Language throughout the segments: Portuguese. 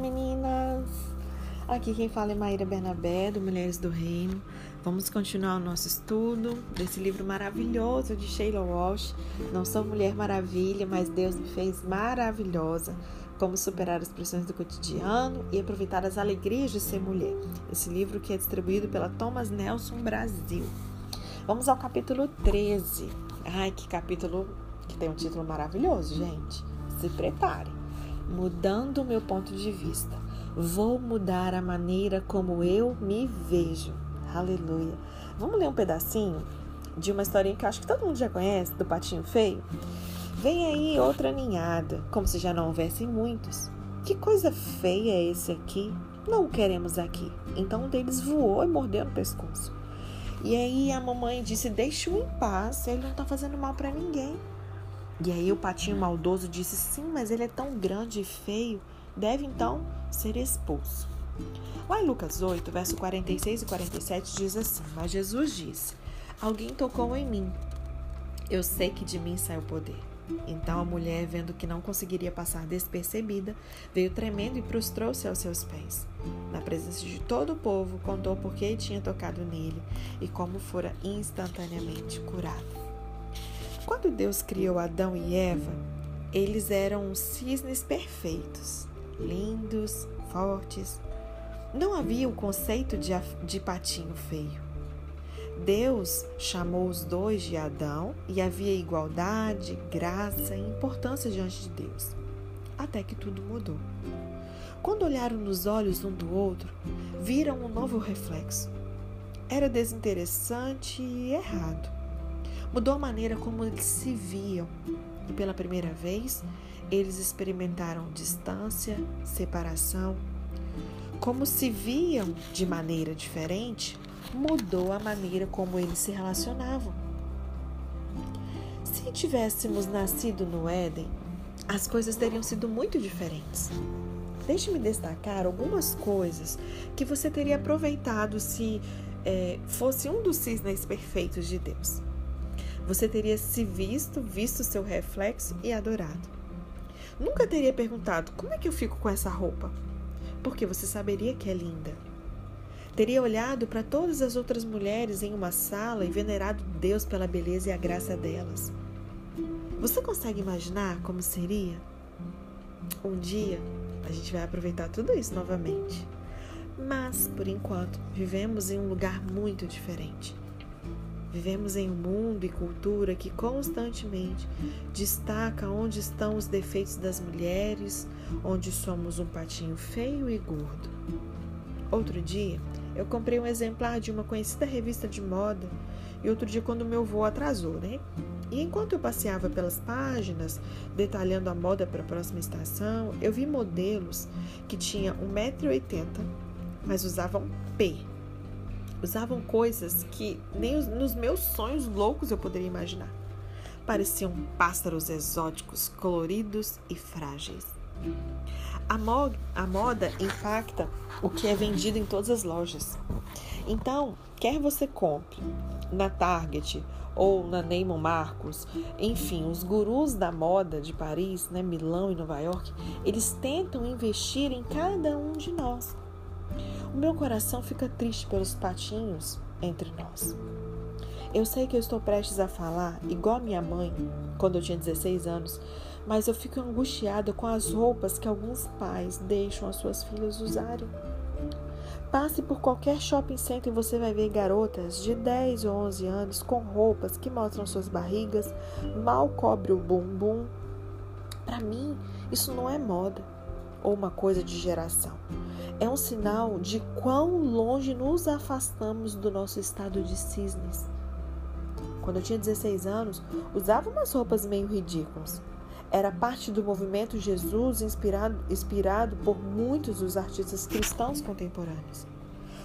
meninas! Aqui quem fala é Maíra Bernabé, do Mulheres do Reino. Vamos continuar o nosso estudo desse livro maravilhoso de Sheila Walsh. Não sou Mulher Maravilha, mas Deus me fez maravilhosa. Como superar as pressões do cotidiano e aproveitar as alegrias de ser mulher. Esse livro que é distribuído pela Thomas Nelson Brasil. Vamos ao capítulo 13. Ai, que capítulo que tem um título maravilhoso, gente. Se prepare mudando meu ponto de vista. Vou mudar a maneira como eu me vejo. Aleluia. Vamos ler um pedacinho de uma historinha que acho que todo mundo já conhece, do Patinho Feio? Vem aí outra ninhada, como se já não houvessem muitos. Que coisa feia é esse aqui? Não o queremos aqui. Então um deles voou e mordeu no pescoço. E aí a mamãe disse: Deixa-o em paz, ele não tá fazendo mal para ninguém. E aí o patinho maldoso disse: Sim, mas ele é tão grande e feio, deve então ser expulso. Lá em Lucas 8, verso 46 e 47 diz assim: Mas Jesus disse: Alguém tocou em mim. Eu sei que de mim sai o poder. Então a mulher, vendo que não conseguiria passar despercebida, veio tremendo e prostrou-se aos seus pés. Na presença de todo o povo, contou por que tinha tocado nele e como fora instantaneamente curado. Quando Deus criou Adão e Eva, eles eram cisnes perfeitos, lindos, fortes. Não havia o conceito de, de patinho feio. Deus chamou os dois de Adão e havia igualdade, graça e importância diante de Deus. Até que tudo mudou. Quando olharam nos olhos um do outro, viram um novo reflexo. Era desinteressante e errado mudou a maneira como eles se viam. E pela primeira vez, eles experimentaram distância, separação. Como se viam de maneira diferente, mudou a maneira como eles se relacionavam. Se tivéssemos nascido no Éden, as coisas teriam sido muito diferentes. Deixe-me destacar algumas coisas que você teria aproveitado se é, fosse um dos cisnes perfeitos de Deus. Você teria se visto, visto seu reflexo e adorado. Nunca teria perguntado como é que eu fico com essa roupa, porque você saberia que é linda. Teria olhado para todas as outras mulheres em uma sala e venerado Deus pela beleza e a graça delas. Você consegue imaginar como seria? Um dia a gente vai aproveitar tudo isso novamente. Mas, por enquanto, vivemos em um lugar muito diferente. Vivemos em um mundo e cultura que constantemente destaca onde estão os defeitos das mulheres, onde somos um patinho feio e gordo. Outro dia, eu comprei um exemplar de uma conhecida revista de moda e outro dia quando meu voo atrasou, né? E enquanto eu passeava pelas páginas, detalhando a moda para a próxima estação, eu vi modelos que tinham 1,80m, mas usavam P Usavam coisas que nem os, nos meus sonhos loucos eu poderia imaginar. Pareciam pássaros exóticos, coloridos e frágeis. A, mo a moda impacta o que é vendido em todas as lojas. Então, quer você compre na Target ou na Neiman Marcos, enfim, os gurus da moda de Paris, né, Milão e Nova York, eles tentam investir em cada um de nós. O meu coração fica triste pelos patinhos entre nós. Eu sei que eu estou prestes a falar igual a minha mãe, quando eu tinha 16 anos, mas eu fico angustiada com as roupas que alguns pais deixam as suas filhas usarem. Passe por qualquer shopping center e você vai ver garotas de 10 ou 11 anos com roupas que mostram suas barrigas, mal cobre o bumbum. Para mim, isso não é moda ou uma coisa de geração. É um sinal de quão longe nos afastamos do nosso estado de cisnes. Quando eu tinha 16 anos, usava umas roupas meio ridículas. Era parte do movimento Jesus inspirado, inspirado por muitos dos artistas cristãos contemporâneos.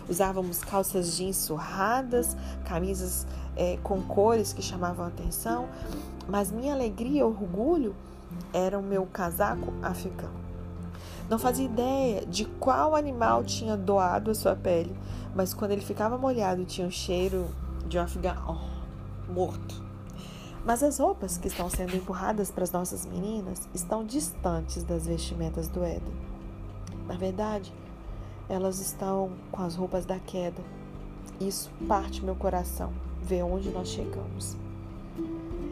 Usávamos calças jeans surradas, camisas é, com cores que chamavam a atenção, mas minha alegria e orgulho era o meu casaco africano. Não fazia ideia de qual animal tinha doado a sua pele, mas quando ele ficava molhado tinha o cheiro de um afegão oh, morto. Mas as roupas que estão sendo empurradas para as nossas meninas estão distantes das vestimentas do Éden. Na verdade, elas estão com as roupas da queda. Isso parte meu coração, ver onde nós chegamos.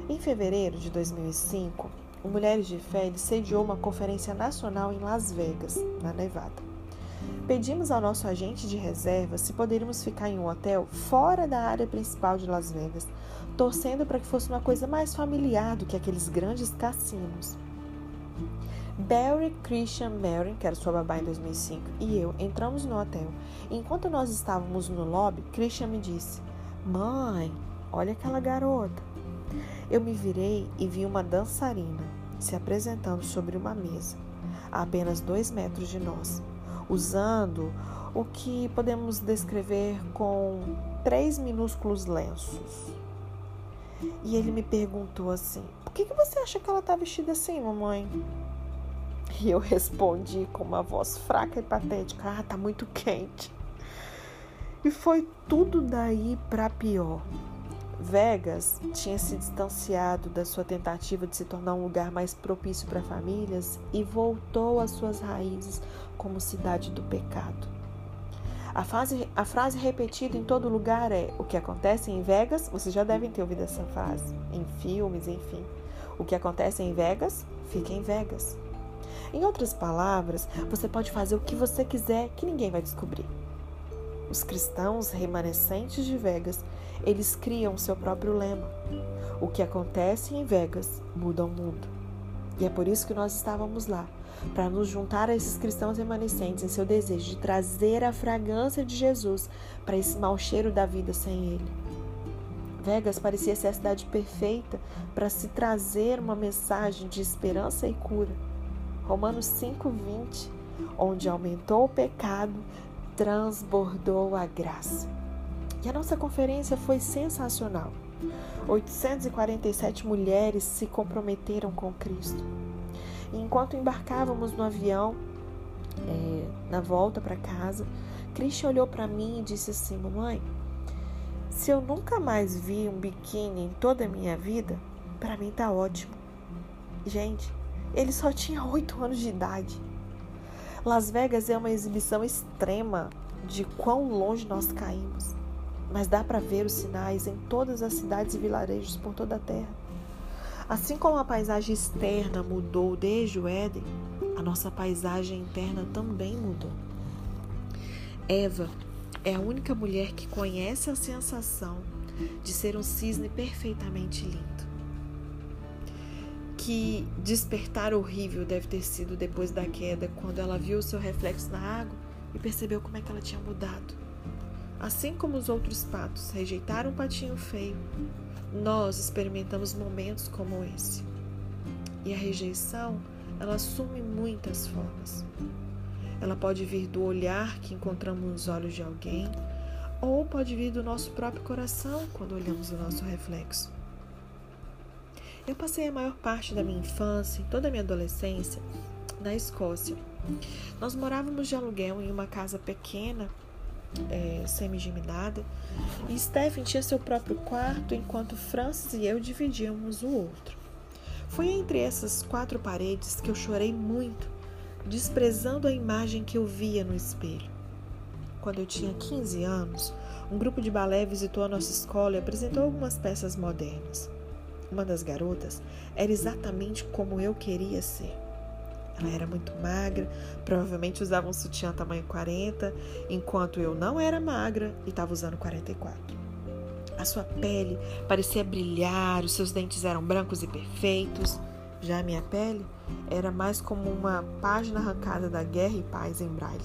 Em fevereiro de 2005, o Mulheres de Fé sediou uma conferência nacional em Las Vegas, na Nevada. Pedimos ao nosso agente de reserva se poderíamos ficar em um hotel fora da área principal de Las Vegas, torcendo para que fosse uma coisa mais familiar do que aqueles grandes cassinos. Barry Christian Marin, que era sua babá em 2005, e eu entramos no hotel. enquanto nós estávamos no lobby, Christian me disse: Mãe, olha aquela garota. Eu me virei e vi uma dançarina se apresentando sobre uma mesa, a apenas dois metros de nós, usando o que podemos descrever com três minúsculos lenços. E ele me perguntou assim: Por que, que você acha que ela está vestida assim, mamãe? E eu respondi com uma voz fraca e patética: Ah, tá muito quente. E foi tudo daí para pior. Vegas tinha se distanciado da sua tentativa de se tornar um lugar mais propício para famílias e voltou às suas raízes como cidade do pecado. A frase, a frase repetida em todo lugar é: O que acontece em Vegas? Vocês já devem ter ouvido essa frase em filmes, enfim. O que acontece em Vegas, fica em Vegas. Em outras palavras, você pode fazer o que você quiser que ninguém vai descobrir. Os cristãos remanescentes de Vegas, eles criam seu próprio lema. O que acontece em Vegas muda o mundo. E é por isso que nós estávamos lá, para nos juntar a esses cristãos remanescentes em seu desejo de trazer a fragrância de Jesus para esse mau cheiro da vida sem ele. Vegas parecia ser a cidade perfeita para se trazer uma mensagem de esperança e cura Romanos 5:20, onde aumentou o pecado, transbordou a graça. E a nossa conferência foi sensacional. 847 mulheres se comprometeram com Cristo. E enquanto embarcávamos no avião, é, na volta para casa, Christian olhou para mim e disse assim: Mamãe, se eu nunca mais vi um biquíni em toda a minha vida, para mim tá ótimo. Gente, ele só tinha oito anos de idade. Las Vegas é uma exibição extrema de quão longe nós caímos, mas dá para ver os sinais em todas as cidades e vilarejos por toda a terra. Assim como a paisagem externa mudou desde o Éden, a nossa paisagem interna também mudou. Eva é a única mulher que conhece a sensação de ser um cisne perfeitamente lindo que despertar horrível deve ter sido depois da queda, quando ela viu o seu reflexo na água e percebeu como é que ela tinha mudado. Assim como os outros patos rejeitaram o patinho feio, nós experimentamos momentos como esse. E a rejeição, ela assume muitas formas. Ela pode vir do olhar que encontramos nos olhos de alguém, ou pode vir do nosso próprio coração quando olhamos o nosso reflexo. Eu passei a maior parte da minha infância e toda a minha adolescência na Escócia. Nós morávamos de aluguel em uma casa pequena, é, semi-geminada, e Stephen tinha seu próprio quarto, enquanto Francis e eu dividíamos o outro. Foi entre essas quatro paredes que eu chorei muito, desprezando a imagem que eu via no espelho. Quando eu tinha 15 anos, um grupo de balé visitou a nossa escola e apresentou algumas peças modernas. Uma das garotas era exatamente como eu queria ser. Ela era muito magra, provavelmente usava um sutiã tamanho 40, enquanto eu não era magra e estava usando 44. A sua pele parecia brilhar, os seus dentes eram brancos e perfeitos. Já a minha pele era mais como uma página arrancada da Guerra e Paz em braille.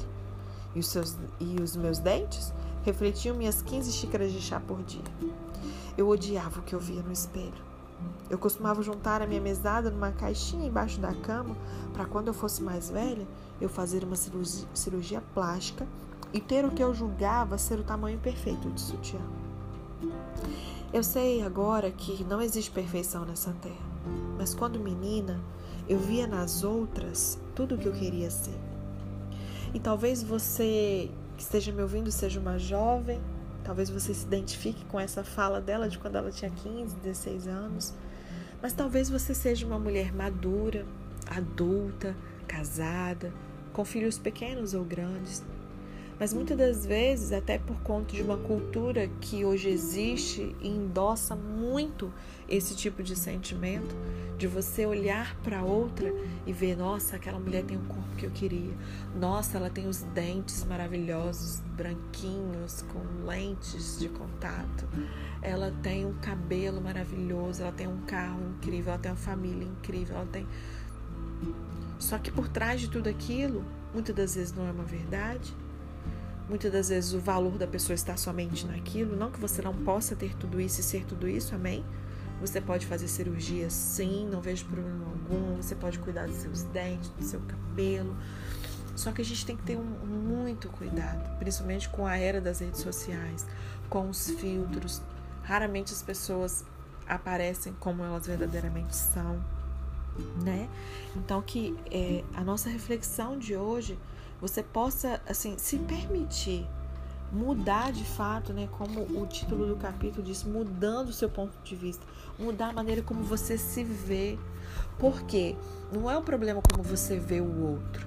E os, seus, e os meus dentes refletiam minhas 15 xícaras de chá por dia. Eu odiava o que eu via no espelho. Eu costumava juntar a minha mesada numa caixinha embaixo da cama para quando eu fosse mais velha, eu fazer uma cirurgia, cirurgia plástica e ter o que eu julgava ser o tamanho perfeito de sutiã. Eu sei agora que não existe perfeição nessa terra, mas quando menina, eu via nas outras tudo o que eu queria ser. E talvez você que esteja me ouvindo seja uma jovem Talvez você se identifique com essa fala dela de quando ela tinha 15, 16 anos. Mas talvez você seja uma mulher madura, adulta, casada, com filhos pequenos ou grandes. Mas muitas das vezes, até por conta de uma cultura que hoje existe e endossa muito esse tipo de sentimento, de você olhar para outra e ver, nossa, aquela mulher tem o corpo que eu queria. Nossa, ela tem os dentes maravilhosos, branquinhos, com lentes de contato. Ela tem um cabelo maravilhoso, ela tem um carro incrível, ela tem uma família incrível, ela tem Só que por trás de tudo aquilo, muitas das vezes não é uma verdade Muitas das vezes o valor da pessoa está somente naquilo. Não que você não possa ter tudo isso e ser tudo isso, amém? Você pode fazer cirurgia sim, não vejo problema algum. Você pode cuidar dos seus dentes, do seu cabelo. Só que a gente tem que ter um, muito cuidado, principalmente com a era das redes sociais, com os filtros. Raramente as pessoas aparecem como elas verdadeiramente são, né? Então que é, a nossa reflexão de hoje você possa assim se permitir mudar de fato, né, como o título do capítulo diz, mudando o seu ponto de vista, mudar a maneira como você se vê. Porque não é o problema como você vê o outro.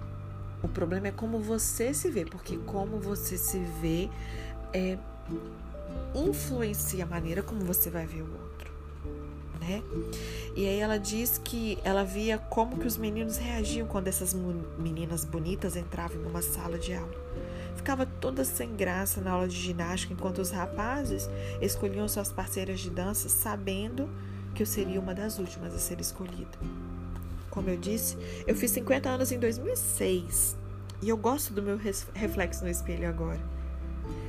O problema é como você se vê, porque como você se vê é influencia a maneira como você vai ver o outro, né? E aí ela diz que ela via como que os meninos reagiam quando essas meninas bonitas entravam numa sala de aula. Ficava toda sem graça na aula de ginástica, enquanto os rapazes escolhiam suas parceiras de dança, sabendo que eu seria uma das últimas a ser escolhida. Como eu disse, eu fiz 50 anos em 2006 e eu gosto do meu reflexo no espelho agora.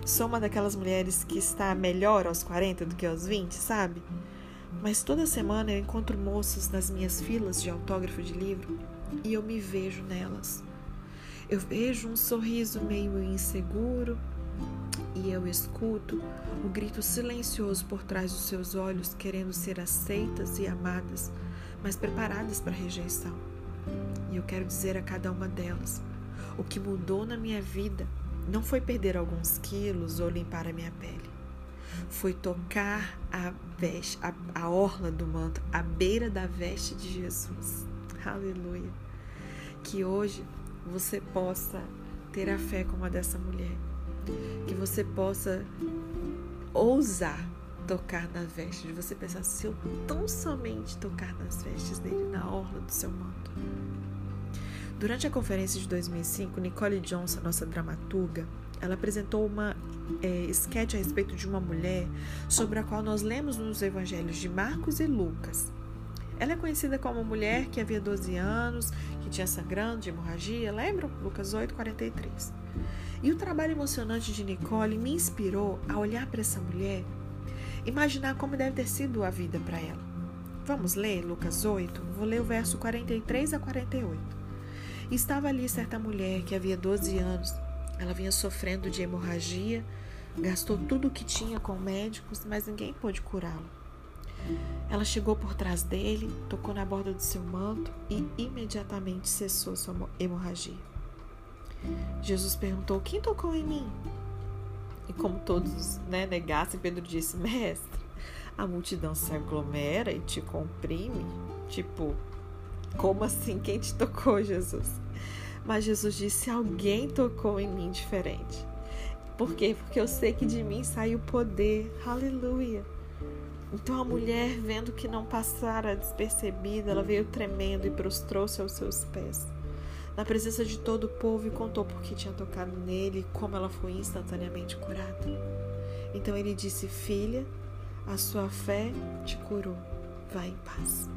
Sou uma daquelas mulheres que está melhor aos 40 do que aos 20, sabe? Mas toda semana eu encontro moças nas minhas filas de autógrafo de livro e eu me vejo nelas. Eu vejo um sorriso meio inseguro e eu escuto o grito silencioso por trás dos seus olhos, querendo ser aceitas e amadas, mas preparadas para a rejeição. E eu quero dizer a cada uma delas: o que mudou na minha vida não foi perder alguns quilos ou limpar a minha pele foi tocar a veste, a, a orla do manto, a beira da veste de Jesus. Aleluia. Que hoje você possa ter a fé como a dessa mulher. Que você possa ousar tocar na veste, de você pensar, se eu tão somente tocar nas vestes dele, na orla do seu manto. Durante a conferência de 2005, Nicole Johnson, nossa dramaturga, ela apresentou uma é, sketch a respeito de uma mulher sobre a qual nós lemos nos evangelhos de Marcos e Lucas. Ela é conhecida como uma mulher que havia 12 anos, que tinha sangrando de hemorragia, lembram? Lucas 8, 43. E o trabalho emocionante de Nicole me inspirou a olhar para essa mulher, imaginar como deve ter sido a vida para ela. Vamos ler Lucas 8? Vou ler o verso 43 a 48. Estava ali certa mulher que havia 12 anos ela vinha sofrendo de hemorragia, gastou tudo o que tinha com médicos, mas ninguém pôde curá-lo. Ela chegou por trás dele, tocou na borda do seu manto e imediatamente cessou sua hemorragia. Jesus perguntou: Quem tocou em mim? E como todos né, negassem, Pedro disse: Mestre, a multidão se aglomera e te comprime. Tipo, como assim? Quem te tocou, Jesus? Mas Jesus disse: Alguém tocou em mim diferente. Por quê? Porque eu sei que de mim sai o poder. Aleluia. Então a mulher, vendo que não passara despercebida, ela veio tremendo e prostrou-se aos seus pés. Na presença de todo o povo e contou por que tinha tocado nele e como ela foi instantaneamente curada. Então ele disse: Filha, a sua fé te curou. Vá em paz.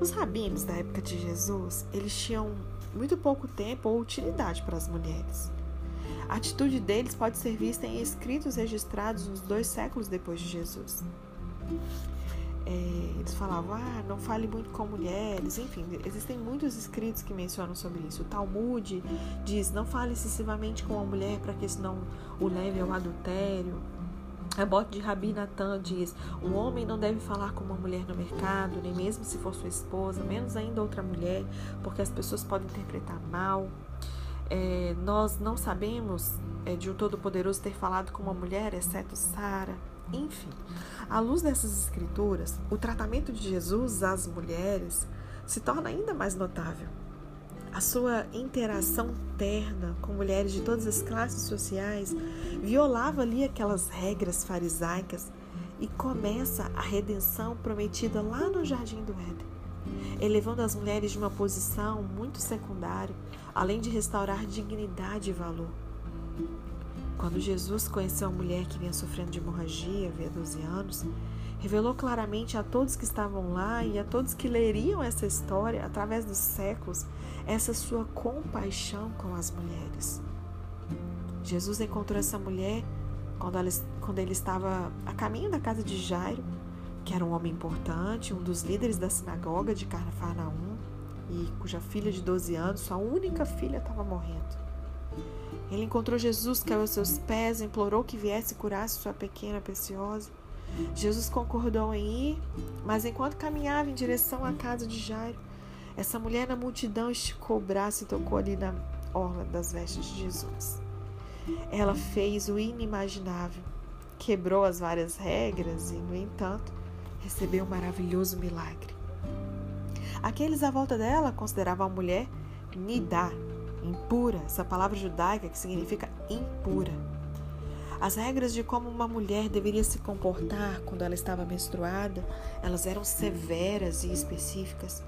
Os rabinos da época de Jesus, eles tinham muito pouco tempo ou utilidade para as mulheres. A atitude deles pode ser vista em escritos registrados nos dois séculos depois de Jesus. É, eles falavam, ah, não fale muito com mulheres, enfim, existem muitos escritos que mencionam sobre isso. O Talmud diz, não fale excessivamente com a mulher para que isso não o leve ao adultério. A bote de Rabi Natan diz: um homem não deve falar com uma mulher no mercado, nem mesmo se for sua esposa, menos ainda outra mulher, porque as pessoas podem interpretar mal. É, nós não sabemos é, de um Todo-Poderoso ter falado com uma mulher, exceto Sara. Enfim, à luz dessas escrituras, o tratamento de Jesus às mulheres se torna ainda mais notável. A sua interação terna com mulheres de todas as classes sociais violava ali aquelas regras farisaicas e começa a redenção prometida lá no jardim do Éden, elevando as mulheres de uma posição muito secundária, além de restaurar dignidade e valor. Quando Jesus conheceu a mulher que vinha sofrendo de hemorragia havia 12 anos, revelou claramente a todos que estavam lá e a todos que leriam essa história através dos séculos essa sua compaixão com as mulheres. Jesus encontrou essa mulher quando, ela, quando ele estava a caminho da casa de Jairo, que era um homem importante, um dos líderes da sinagoga de Carnafarnaum, e cuja filha de 12 anos, sua única filha, estava morrendo. Ele encontrou Jesus, caiu aos seus pés, implorou que viesse curar sua pequena preciosa. Jesus concordou em ir, mas enquanto caminhava em direção à casa de Jairo, essa mulher na multidão esticou o braço e tocou ali na orla das vestes de Jesus. Ela fez o inimaginável, quebrou as várias regras e, no entanto, recebeu um maravilhoso milagre. Aqueles à volta dela consideravam a mulher nidá, impura, essa palavra judaica que significa impura. As regras de como uma mulher deveria se comportar quando ela estava menstruada, elas eram severas e específicas.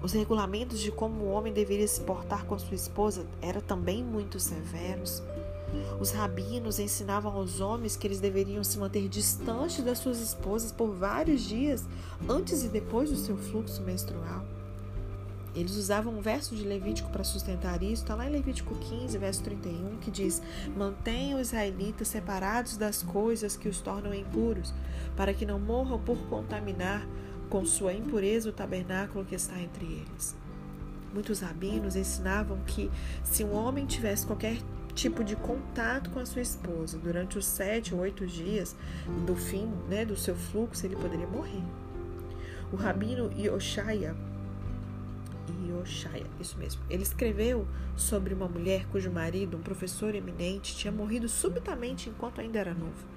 Os regulamentos de como o homem deveria se portar com sua esposa eram também muito severos. Os rabinos ensinavam aos homens que eles deveriam se manter distantes das suas esposas por vários dias antes e depois do seu fluxo menstrual. Eles usavam um verso de Levítico para sustentar isso, está lá em Levítico 15, verso 31, que diz: Mantenham os israelitas separados das coisas que os tornam impuros, para que não morram por contaminar com sua impureza o tabernáculo que está entre eles. Muitos rabinos ensinavam que se um homem tivesse qualquer tipo de contato com a sua esposa durante os sete ou oito dias do fim né, do seu fluxo, ele poderia morrer. O rabino Yoshaya Yoshaya, isso mesmo. Ele escreveu sobre uma mulher cujo marido, um professor eminente, tinha morrido subitamente enquanto ainda era novo.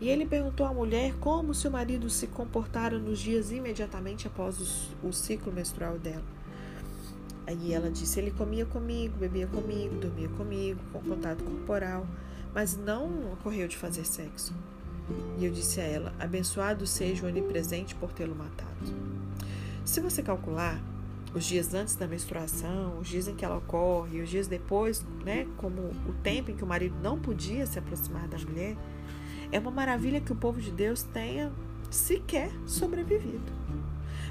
E ele perguntou à mulher como seu marido se comportara nos dias imediatamente após o, ciclo menstrual dela. Aí ela disse: ele comia comigo, bebia comigo, dormia comigo, com contato corporal, mas não ocorreu de fazer sexo. E eu disse a ela: Abençoado seja o onipresente por tê-lo matado. Se você calcular, os dias antes da menstruação, os dias em que ela ocorre, os dias depois, né, como o tempo em que o marido não podia se aproximar da mulher, é uma maravilha que o povo de Deus tenha sequer sobrevivido.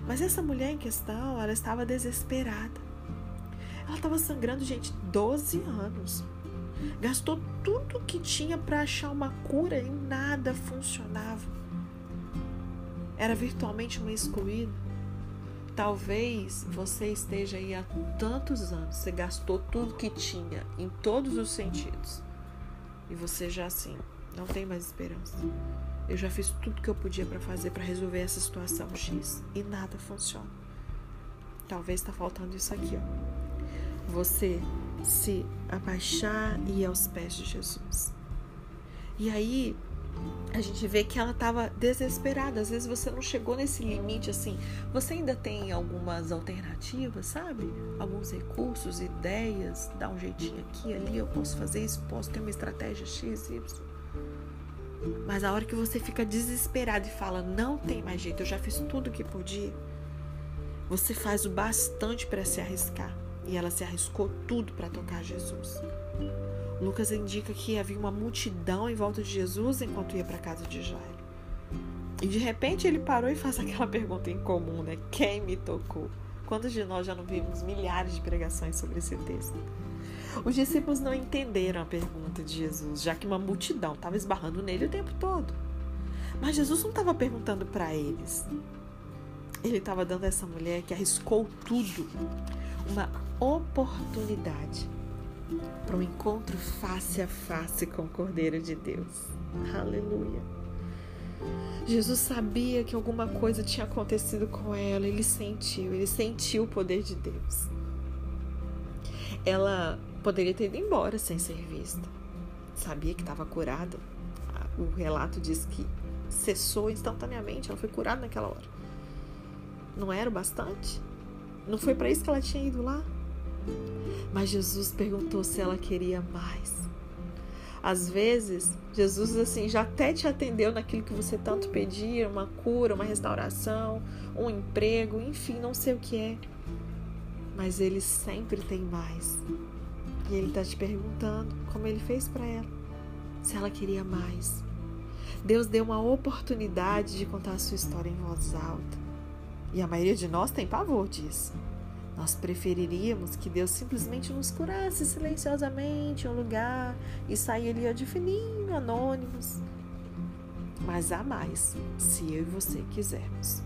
Mas essa mulher em questão, ela estava desesperada. Ela estava sangrando, gente, 12 anos. Gastou tudo que tinha para achar uma cura e nada funcionava. Era virtualmente uma excluída. Talvez você esteja aí há tantos anos, você gastou tudo que tinha em todos os sentidos. E você já assim, não tem mais esperança. Eu já fiz tudo que eu podia para fazer para resolver essa situação X e nada funciona. Talvez está faltando isso aqui, ó. Você se abaixar e ir aos pés de Jesus. E aí a gente vê que ela estava desesperada. Às vezes você não chegou nesse limite assim. Você ainda tem algumas alternativas, sabe? Alguns recursos, ideias, dá um jeitinho aqui, ali, eu posso fazer isso, posso ter uma estratégia X, Y. Mas a hora que você fica desesperado e fala, não tem mais jeito, eu já fiz tudo o que podia, você faz o bastante para se arriscar. E ela se arriscou tudo para tocar Jesus. Lucas indica que havia uma multidão em volta de Jesus enquanto ia para a casa de Jairo. E de repente ele parou e faz aquela pergunta incomum, né? Quem me tocou? Quantos de nós já não vimos milhares de pregações sobre esse texto? Os discípulos não entenderam a pergunta de Jesus, já que uma multidão estava esbarrando nele o tempo todo. Mas Jesus não estava perguntando para eles. Ele estava dando a essa mulher que arriscou tudo uma oportunidade para um encontro face a face com o Cordeiro de Deus. Aleluia. Jesus sabia que alguma coisa tinha acontecido com ela, ele sentiu, ele sentiu o poder de Deus. Ela poderia ter ido embora sem ser vista. Sabia que estava curada. O relato diz que cessou instantaneamente, ela foi curada naquela hora. Não era o bastante? Não foi para isso que ela tinha ido lá? Mas Jesus perguntou se ela queria mais. Às vezes, Jesus assim já até te atendeu naquilo que você tanto pedia, uma cura, uma restauração, um emprego, enfim, não sei o que é. Mas ele sempre tem mais. E ele está te perguntando, como ele fez para ela, se ela queria mais. Deus deu uma oportunidade de contar a sua história em voz alta. E a maioria de nós tem pavor disso. Nós preferiríamos que Deus simplesmente nos curasse silenciosamente em um lugar e sair ali de fininho, anônimos. Mas há mais, se eu e você quisermos.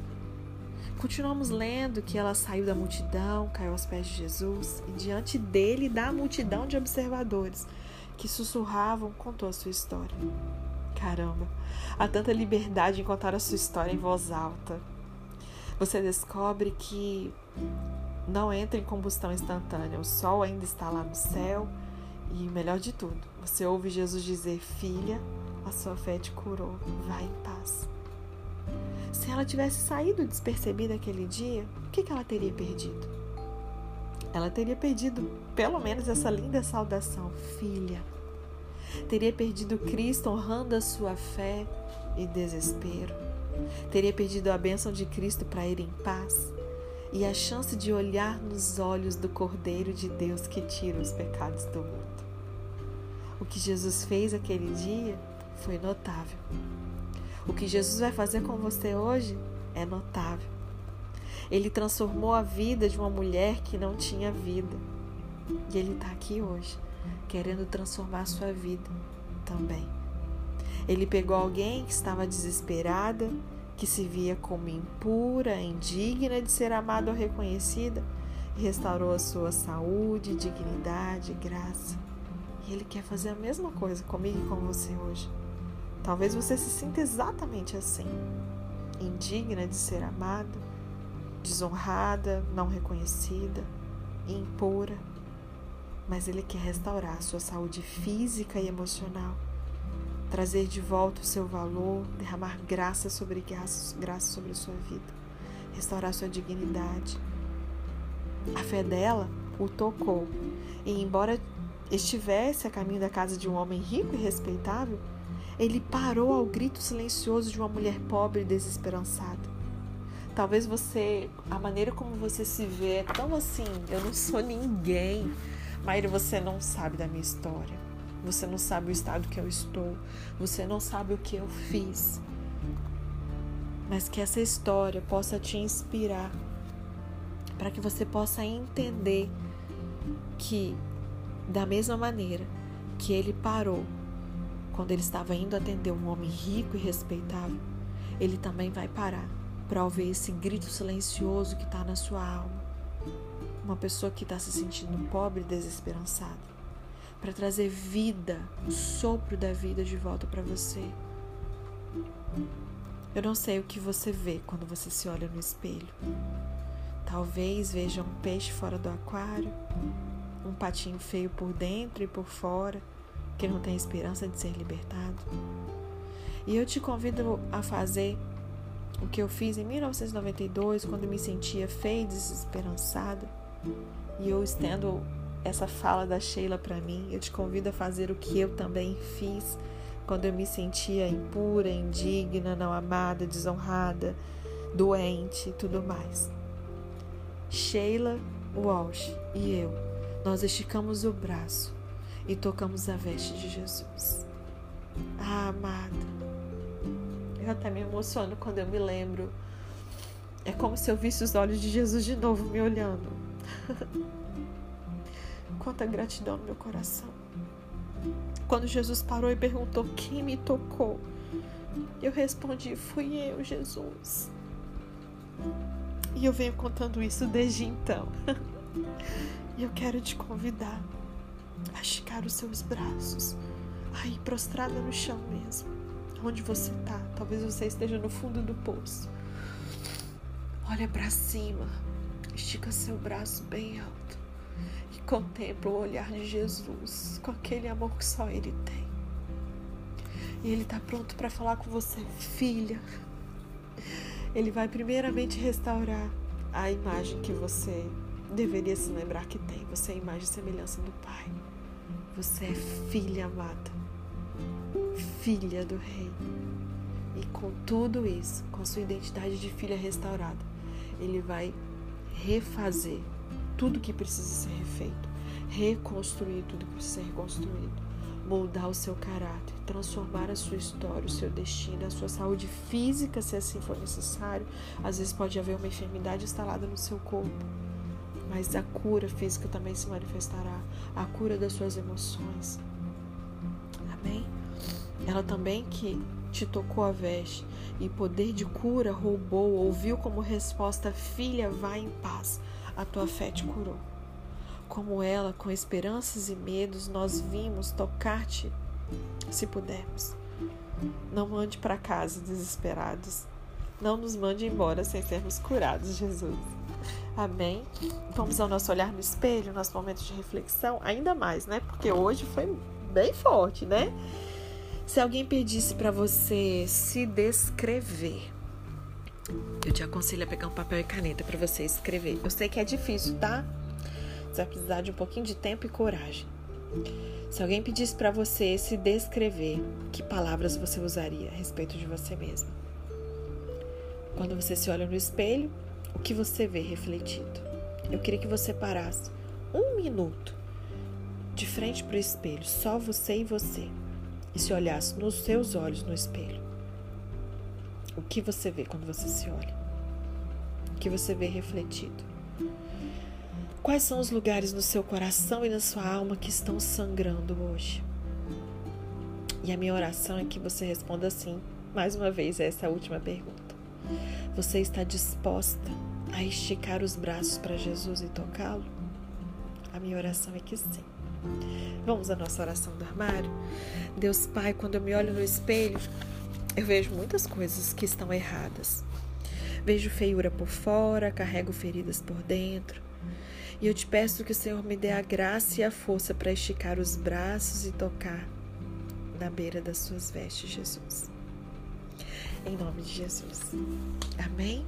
Continuamos lendo que ela saiu da multidão, caiu aos pés de Jesus e diante dele da multidão de observadores que sussurravam, contou a sua história. Caramba, há tanta liberdade em contar a sua história em voz alta. Você descobre que não entra em combustão instantânea. O sol ainda está lá no céu. E melhor de tudo, você ouve Jesus dizer: Filha, a sua fé te curou, vai em paz. Se ela tivesse saído despercebida aquele dia, o que ela teria perdido? Ela teria perdido pelo menos essa linda saudação, filha. Teria perdido Cristo honrando a sua fé e desespero. Teria perdido a bênção de Cristo para ir em paz e a chance de olhar nos olhos do Cordeiro de Deus que tira os pecados do mundo. O que Jesus fez aquele dia foi notável. O que Jesus vai fazer com você hoje é notável. Ele transformou a vida de uma mulher que não tinha vida. E Ele está aqui hoje, querendo transformar a sua vida também. Ele pegou alguém que estava desesperada que se via como impura, indigna de ser amada ou reconhecida, restaurou a sua saúde, dignidade, graça. E Ele quer fazer a mesma coisa comigo e com você hoje. Talvez você se sinta exatamente assim, indigna de ser amada, desonrada, não reconhecida, impura. Mas Ele quer restaurar a sua saúde física e emocional trazer de volta o seu valor, derramar graça sobre graça, graça sobre a sua vida, restaurar sua dignidade. A fé dela o tocou, e embora estivesse a caminho da casa de um homem rico e respeitável, ele parou ao grito silencioso de uma mulher pobre e desesperançada. Talvez você, a maneira como você se vê é tão assim, eu não sou ninguém, Maíra, você não sabe da minha história. Você não sabe o estado que eu estou. Você não sabe o que eu fiz. Mas que essa história possa te inspirar para que você possa entender que, da mesma maneira que ele parou quando ele estava indo atender um homem rico e respeitável, ele também vai parar para ouvir esse grito silencioso que está na sua alma. Uma pessoa que está se sentindo pobre e desesperançada para trazer vida, o sopro da vida de volta para você. Eu não sei o que você vê quando você se olha no espelho. Talvez veja um peixe fora do aquário, um patinho feio por dentro e por fora, que não tem esperança de ser libertado. E eu te convido a fazer o que eu fiz em 1992, quando me sentia feia e desesperançada. E eu estendo essa fala da Sheila para mim. Eu te convido a fazer o que eu também fiz quando eu me sentia impura, indigna, não amada, desonrada, doente e tudo mais. Sheila Walsh e eu, nós esticamos o braço e tocamos a veste de Jesus. Ah, amada, eu até me emociono quando eu me lembro. É como se eu visse os olhos de Jesus de novo me olhando. quanta gratidão no meu coração. Quando Jesus parou e perguntou quem me tocou, eu respondi: Fui eu, Jesus. E eu venho contando isso desde então. E eu quero te convidar a esticar os seus braços, aí prostrada no chão mesmo, onde você está. Talvez você esteja no fundo do poço. Olha para cima, estica seu braço bem alto contempla o olhar de Jesus com aquele amor que só Ele tem. E Ele está pronto para falar com você, filha. Ele vai primeiramente restaurar a imagem que você deveria se lembrar que tem. Você é a imagem e semelhança do Pai. Você é filha amada, filha do Rei. E com tudo isso, com sua identidade de filha restaurada, Ele vai refazer tudo que precisa ser refeito, reconstruir tudo que precisa ser reconstruído, moldar o seu caráter, transformar a sua história, o seu destino, a sua saúde física, se assim for necessário. Às vezes pode haver uma enfermidade instalada no seu corpo, mas a cura física também se manifestará, a cura das suas emoções. Amém? Ela também que te tocou a veste. E poder de cura roubou, ouviu como resposta: Filha, vá em paz, a tua fé te curou. Como ela, com esperanças e medos, nós vimos tocar-te, se pudermos. Não mande para casa desesperados. Não nos mande embora sem sermos curados, Jesus. Amém? Vamos ao nosso olhar no espelho, nosso momento de reflexão, ainda mais, né? Porque hoje foi bem forte, né? Se alguém pedisse para você se descrever, eu te aconselho a pegar um papel e caneta para você escrever. Eu sei que é difícil, tá? Você vai precisar de um pouquinho de tempo e coragem. Se alguém pedisse para você se descrever, que palavras você usaria a respeito de você mesmo? Quando você se olha no espelho, o que você vê refletido? Eu queria que você parasse um minuto de frente para o espelho, só você e você e se olhasse nos seus olhos no espelho, o que você vê quando você se olha? O que você vê refletido? Quais são os lugares no seu coração e na sua alma que estão sangrando hoje? E a minha oração é que você responda assim, mais uma vez, a essa última pergunta. Você está disposta a esticar os braços para Jesus e tocá-lo? A minha oração é que sim. Vamos à nossa oração do armário? Deus Pai, quando eu me olho no espelho, eu vejo muitas coisas que estão erradas. Vejo feiura por fora, carrego feridas por dentro. E eu te peço que o Senhor me dê a graça e a força para esticar os braços e tocar na beira das suas vestes, Jesus. Em nome de Jesus. Amém?